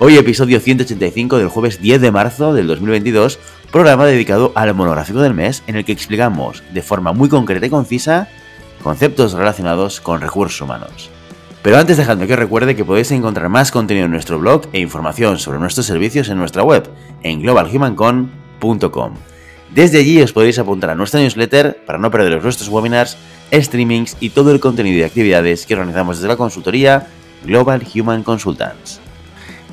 Hoy episodio 185 del jueves 10 de marzo del 2022, programa dedicado al monográfico del mes en el que explicamos de forma muy concreta y concisa conceptos relacionados con recursos humanos. Pero antes dejadme que recuerde que podéis encontrar más contenido en nuestro blog e información sobre nuestros servicios en nuestra web, en globalhumancon.com. Desde allí os podéis apuntar a nuestra newsletter para no perderos nuestros webinars, streamings y todo el contenido y actividades que organizamos desde la consultoría Global Human Consultants.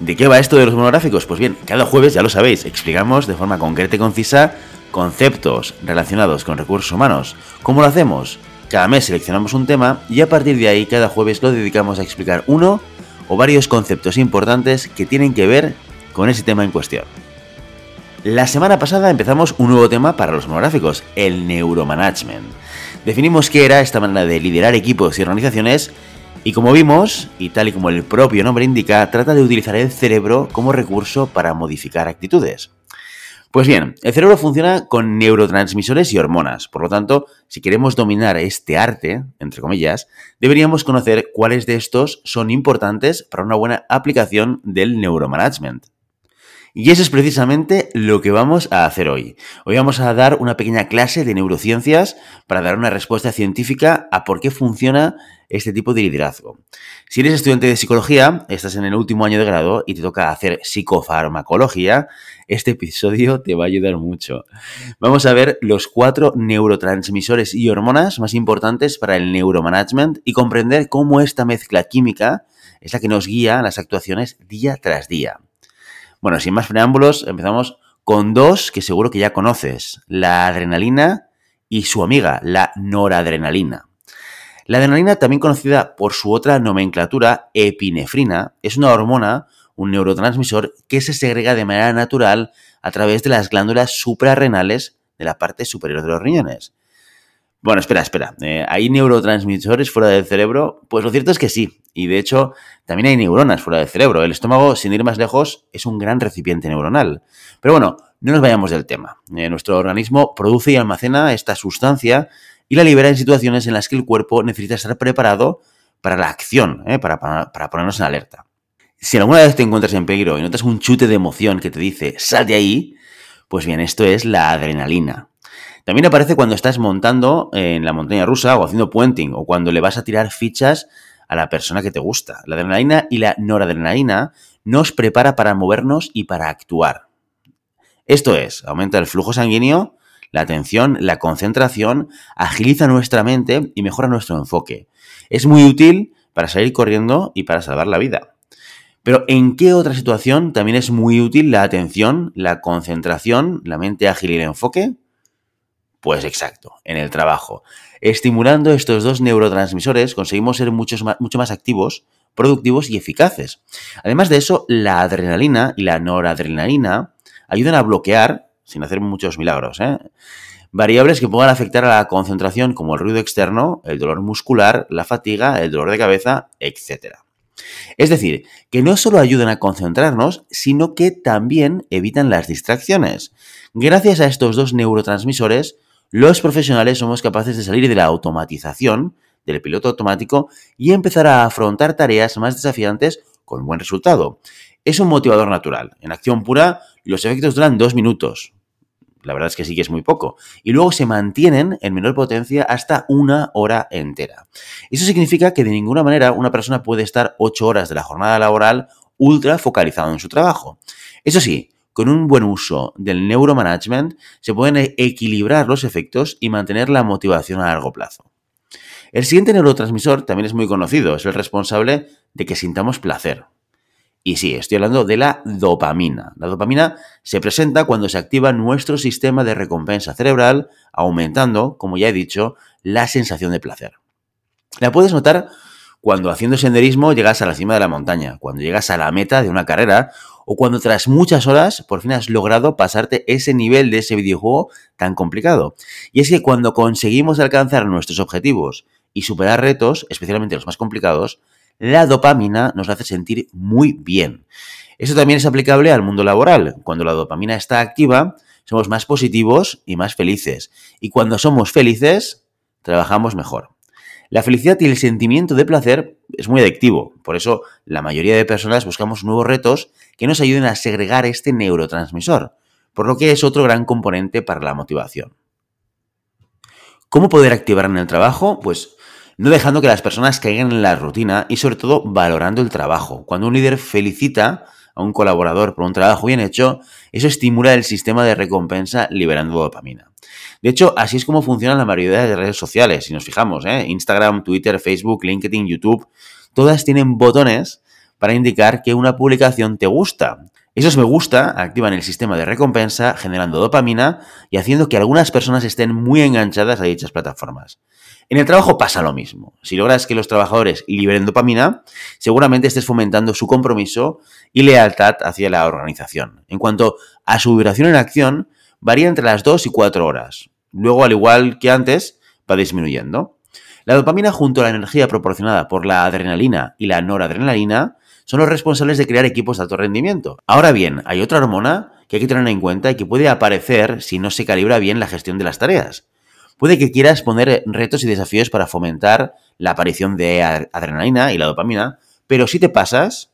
¿De qué va esto de los monográficos? Pues bien, cada jueves, ya lo sabéis, explicamos de forma concreta y concisa conceptos relacionados con recursos humanos. ¿Cómo lo hacemos? Cada mes seleccionamos un tema y a partir de ahí cada jueves lo dedicamos a explicar uno o varios conceptos importantes que tienen que ver con ese tema en cuestión. La semana pasada empezamos un nuevo tema para los monográficos, el neuromanagement. Definimos qué era esta manera de liderar equipos y organizaciones y como vimos, y tal y como el propio nombre indica, trata de utilizar el cerebro como recurso para modificar actitudes. Pues bien, el cerebro funciona con neurotransmisores y hormonas, por lo tanto, si queremos dominar este arte, entre comillas, deberíamos conocer cuáles de estos son importantes para una buena aplicación del neuromanagement. Y eso es precisamente lo que vamos a hacer hoy. Hoy vamos a dar una pequeña clase de neurociencias para dar una respuesta científica a por qué funciona este tipo de liderazgo. Si eres estudiante de psicología, estás en el último año de grado y te toca hacer psicofarmacología, este episodio te va a ayudar mucho. Vamos a ver los cuatro neurotransmisores y hormonas más importantes para el neuromanagement y comprender cómo esta mezcla química es la que nos guía en las actuaciones día tras día. Bueno, sin más preámbulos, empezamos con dos que seguro que ya conoces, la adrenalina y su amiga, la noradrenalina. La adrenalina, también conocida por su otra nomenclatura, epinefrina, es una hormona, un neurotransmisor que se segrega de manera natural a través de las glándulas suprarrenales de la parte superior de los riñones. Bueno, espera, espera. Eh, ¿Hay neurotransmisores fuera del cerebro? Pues lo cierto es que sí. Y de hecho, también hay neuronas fuera del cerebro. El estómago, sin ir más lejos, es un gran recipiente neuronal. Pero bueno, no nos vayamos del tema. Eh, nuestro organismo produce y almacena esta sustancia y la libera en situaciones en las que el cuerpo necesita estar preparado para la acción, eh, para, para ponernos en alerta. Si alguna vez te encuentras en peligro y notas un chute de emoción que te dice, sal de ahí, pues bien, esto es la adrenalina. También aparece cuando estás montando en la montaña rusa o haciendo puenting o cuando le vas a tirar fichas a la persona que te gusta. La adrenalina y la noradrenalina nos prepara para movernos y para actuar. Esto es, aumenta el flujo sanguíneo, la atención, la concentración, agiliza nuestra mente y mejora nuestro enfoque. Es muy útil para salir corriendo y para salvar la vida. Pero ¿en qué otra situación también es muy útil la atención, la concentración, la mente ágil y el enfoque? Pues exacto, en el trabajo. Estimulando estos dos neurotransmisores conseguimos ser mucho más activos, productivos y eficaces. Además de eso, la adrenalina y la noradrenalina ayudan a bloquear, sin hacer muchos milagros, ¿eh? variables que puedan afectar a la concentración como el ruido externo, el dolor muscular, la fatiga, el dolor de cabeza, etc. Es decir, que no solo ayudan a concentrarnos, sino que también evitan las distracciones. Gracias a estos dos neurotransmisores, los profesionales somos capaces de salir de la automatización, del piloto automático, y empezar a afrontar tareas más desafiantes con buen resultado. Es un motivador natural. En acción pura, los efectos duran dos minutos. La verdad es que sí que es muy poco. Y luego se mantienen en menor potencia hasta una hora entera. Eso significa que de ninguna manera una persona puede estar ocho horas de la jornada laboral ultra focalizado en su trabajo. Eso sí, con un buen uso del neuromanagement se pueden e-, equilibrar los efectos y mantener la motivación a largo plazo. El siguiente neurotransmisor también es muy conocido, es el responsable de que sintamos placer. Y sí, estoy hablando de la dopamina. La dopamina se presenta cuando se activa nuestro sistema de recompensa cerebral, aumentando, como ya he dicho, la sensación de placer. La puedes notar cuando haciendo senderismo llegas a la cima de la montaña, cuando llegas a la meta de una carrera o cuando tras muchas horas por fin has logrado pasarte ese nivel de ese videojuego tan complicado. Y es que cuando conseguimos alcanzar nuestros objetivos y superar retos, especialmente los más complicados, la dopamina nos hace sentir muy bien. Eso también es aplicable al mundo laboral. Cuando la dopamina está activa, somos más positivos y más felices. Y cuando somos felices, trabajamos mejor. La felicidad y el sentimiento de placer es muy adictivo, por eso la mayoría de personas buscamos nuevos retos que nos ayuden a segregar este neurotransmisor, por lo que es otro gran componente para la motivación. ¿Cómo poder activar en el trabajo? Pues no dejando que las personas caigan en la rutina y sobre todo valorando el trabajo. Cuando un líder felicita a un colaborador por un trabajo bien hecho, eso estimula el sistema de recompensa liberando dopamina. De hecho, así es como funcionan la mayoría de redes sociales, si nos fijamos, ¿eh? Instagram, Twitter, Facebook, LinkedIn, YouTube, todas tienen botones para indicar que una publicación te gusta. Esos me gusta activan el sistema de recompensa, generando dopamina y haciendo que algunas personas estén muy enganchadas a dichas plataformas. En el trabajo pasa lo mismo. Si logras que los trabajadores liberen dopamina, seguramente estés fomentando su compromiso y lealtad hacia la organización. En cuanto a su duración en acción, varía entre las 2 y 4 horas. Luego, al igual que antes, va disminuyendo. La dopamina junto a la energía proporcionada por la adrenalina y la noradrenalina son los responsables de crear equipos de alto rendimiento. Ahora bien, hay otra hormona que hay que tener en cuenta y que puede aparecer si no se calibra bien la gestión de las tareas. Puede que quieras poner retos y desafíos para fomentar la aparición de adrenalina y la dopamina, pero si te pasas,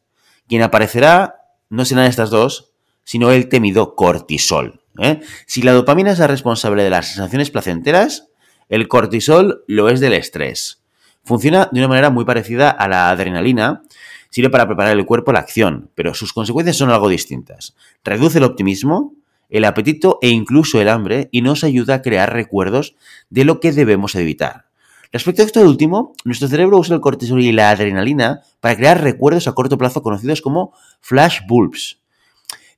quien aparecerá no serán estas dos, sino el temido cortisol. ¿eh? Si la dopamina es la responsable de las sensaciones placenteras, el cortisol lo es del estrés. Funciona de una manera muy parecida a la adrenalina, sirve para preparar el cuerpo a la acción, pero sus consecuencias son algo distintas. Reduce el optimismo, el apetito e incluso el hambre y nos ayuda a crear recuerdos de lo que debemos evitar. Respecto a esto último, nuestro cerebro usa el cortisol y la adrenalina para crear recuerdos a corto plazo conocidos como flash bulbs.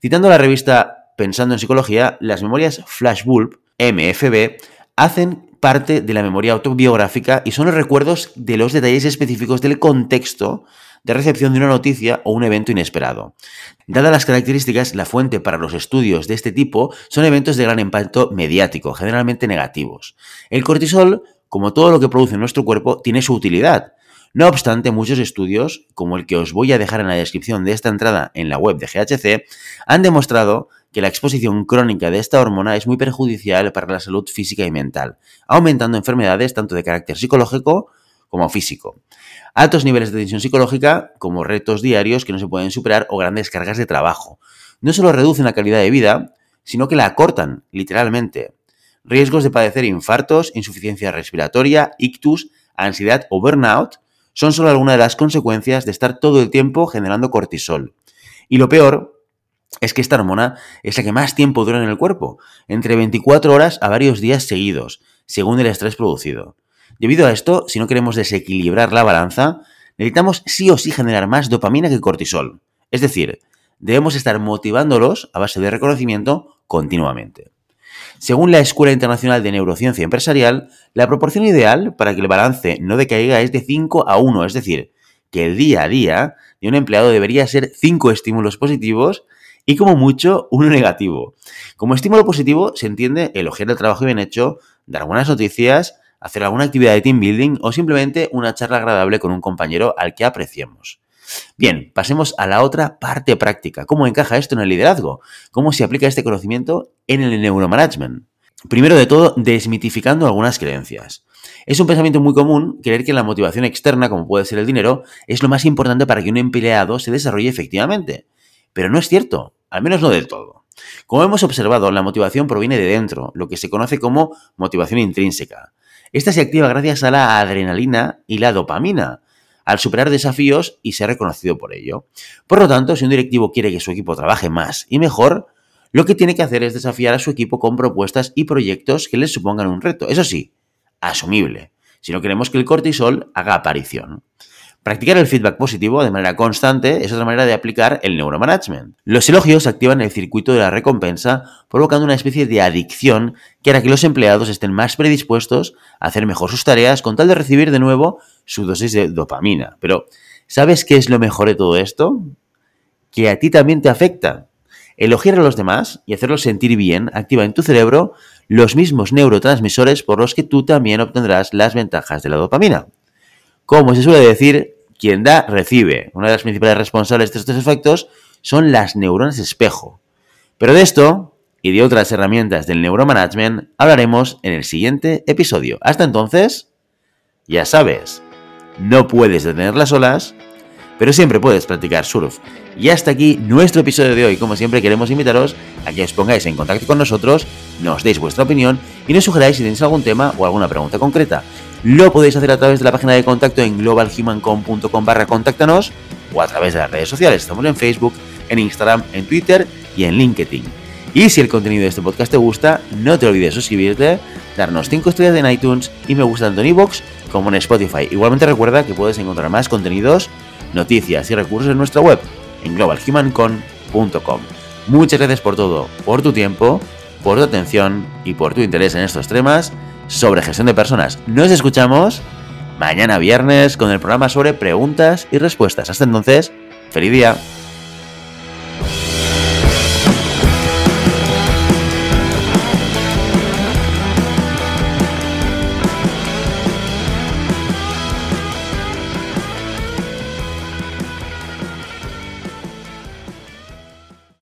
Citando la revista Pensando en Psicología, las memorias flash bulb, MFB, hacen parte de la memoria autobiográfica y son los recuerdos de los detalles específicos del contexto de recepción de una noticia o un evento inesperado. Dadas las características, la fuente para los estudios de este tipo son eventos de gran impacto mediático, generalmente negativos. El cortisol, como todo lo que produce nuestro cuerpo, tiene su utilidad. No obstante, muchos estudios, como el que os voy a dejar en la descripción de esta entrada en la web de GHC, han demostrado que la exposición crónica de esta hormona es muy perjudicial para la salud física y mental, aumentando enfermedades tanto de carácter psicológico como físico. Altos niveles de tensión psicológica, como retos diarios que no se pueden superar o grandes cargas de trabajo. No solo reducen la calidad de vida, sino que la acortan, literalmente. Riesgos de padecer infartos, insuficiencia respiratoria, ictus, ansiedad o burnout son solo algunas de las consecuencias de estar todo el tiempo generando cortisol. Y lo peor es que esta hormona es la que más tiempo dura en el cuerpo, entre 24 horas a varios días seguidos, según el estrés producido. Debido a esto, si no queremos desequilibrar la balanza, necesitamos sí o sí generar más dopamina que cortisol. Es decir, debemos estar motivándolos a base de reconocimiento continuamente. Según la Escuela Internacional de Neurociencia Empresarial, la proporción ideal para que el balance no decaiga es de 5 a 1, es decir, que el día a día de un empleado debería ser 5 estímulos positivos y como mucho uno negativo. Como estímulo positivo se entiende elogiar el trabajo bien hecho, dar buenas noticias, hacer alguna actividad de team building o simplemente una charla agradable con un compañero al que apreciemos. Bien, pasemos a la otra parte práctica. ¿Cómo encaja esto en el liderazgo? ¿Cómo se aplica este conocimiento en el neuromanagement? Primero de todo, desmitificando algunas creencias. Es un pensamiento muy común creer que la motivación externa, como puede ser el dinero, es lo más importante para que un empleado se desarrolle efectivamente. Pero no es cierto, al menos no del todo. Como hemos observado, la motivación proviene de dentro, lo que se conoce como motivación intrínseca. Esta se activa gracias a la adrenalina y la dopamina, al superar desafíos y ser reconocido por ello. Por lo tanto, si un directivo quiere que su equipo trabaje más y mejor, lo que tiene que hacer es desafiar a su equipo con propuestas y proyectos que les supongan un reto. Eso sí, asumible, si no queremos que el cortisol haga aparición. Practicar el feedback positivo de manera constante es otra manera de aplicar el neuromanagement. Los elogios activan el circuito de la recompensa, provocando una especie de adicción que hará que los empleados estén más predispuestos a hacer mejor sus tareas con tal de recibir de nuevo su dosis de dopamina. Pero, ¿sabes qué es lo mejor de todo esto? que a ti también te afecta. Elogiar a los demás y hacerlos sentir bien activa en tu cerebro los mismos neurotransmisores por los que tú también obtendrás las ventajas de la dopamina. Como se suele decir, quien da, recibe. Una de las principales responsables de estos efectos son las neuronas espejo. Pero de esto y de otras herramientas del neuromanagement hablaremos en el siguiente episodio. Hasta entonces, ya sabes, no puedes detener las olas, pero siempre puedes practicar surf. Y hasta aquí nuestro episodio de hoy. Como siempre, queremos invitaros a que os pongáis en contacto con nosotros, nos deis vuestra opinión y nos sugeráis si tenéis algún tema o alguna pregunta concreta. Lo podéis hacer a través de la página de contacto en globalhumancom.com barra contáctanos o a través de las redes sociales. Estamos en Facebook, en Instagram, en Twitter y en LinkedIn. Y si el contenido de este podcast te gusta, no te olvides suscribirte, darnos 5 estrellas en iTunes y me gusta tanto en iVoox como en Spotify. Igualmente recuerda que puedes encontrar más contenidos, noticias y recursos en nuestra web, en globalhumancon.com. Muchas gracias por todo, por tu tiempo, por tu atención y por tu interés en estos temas sobre gestión de personas. Nos escuchamos mañana viernes con el programa sobre preguntas y respuestas. Hasta entonces, feliz día.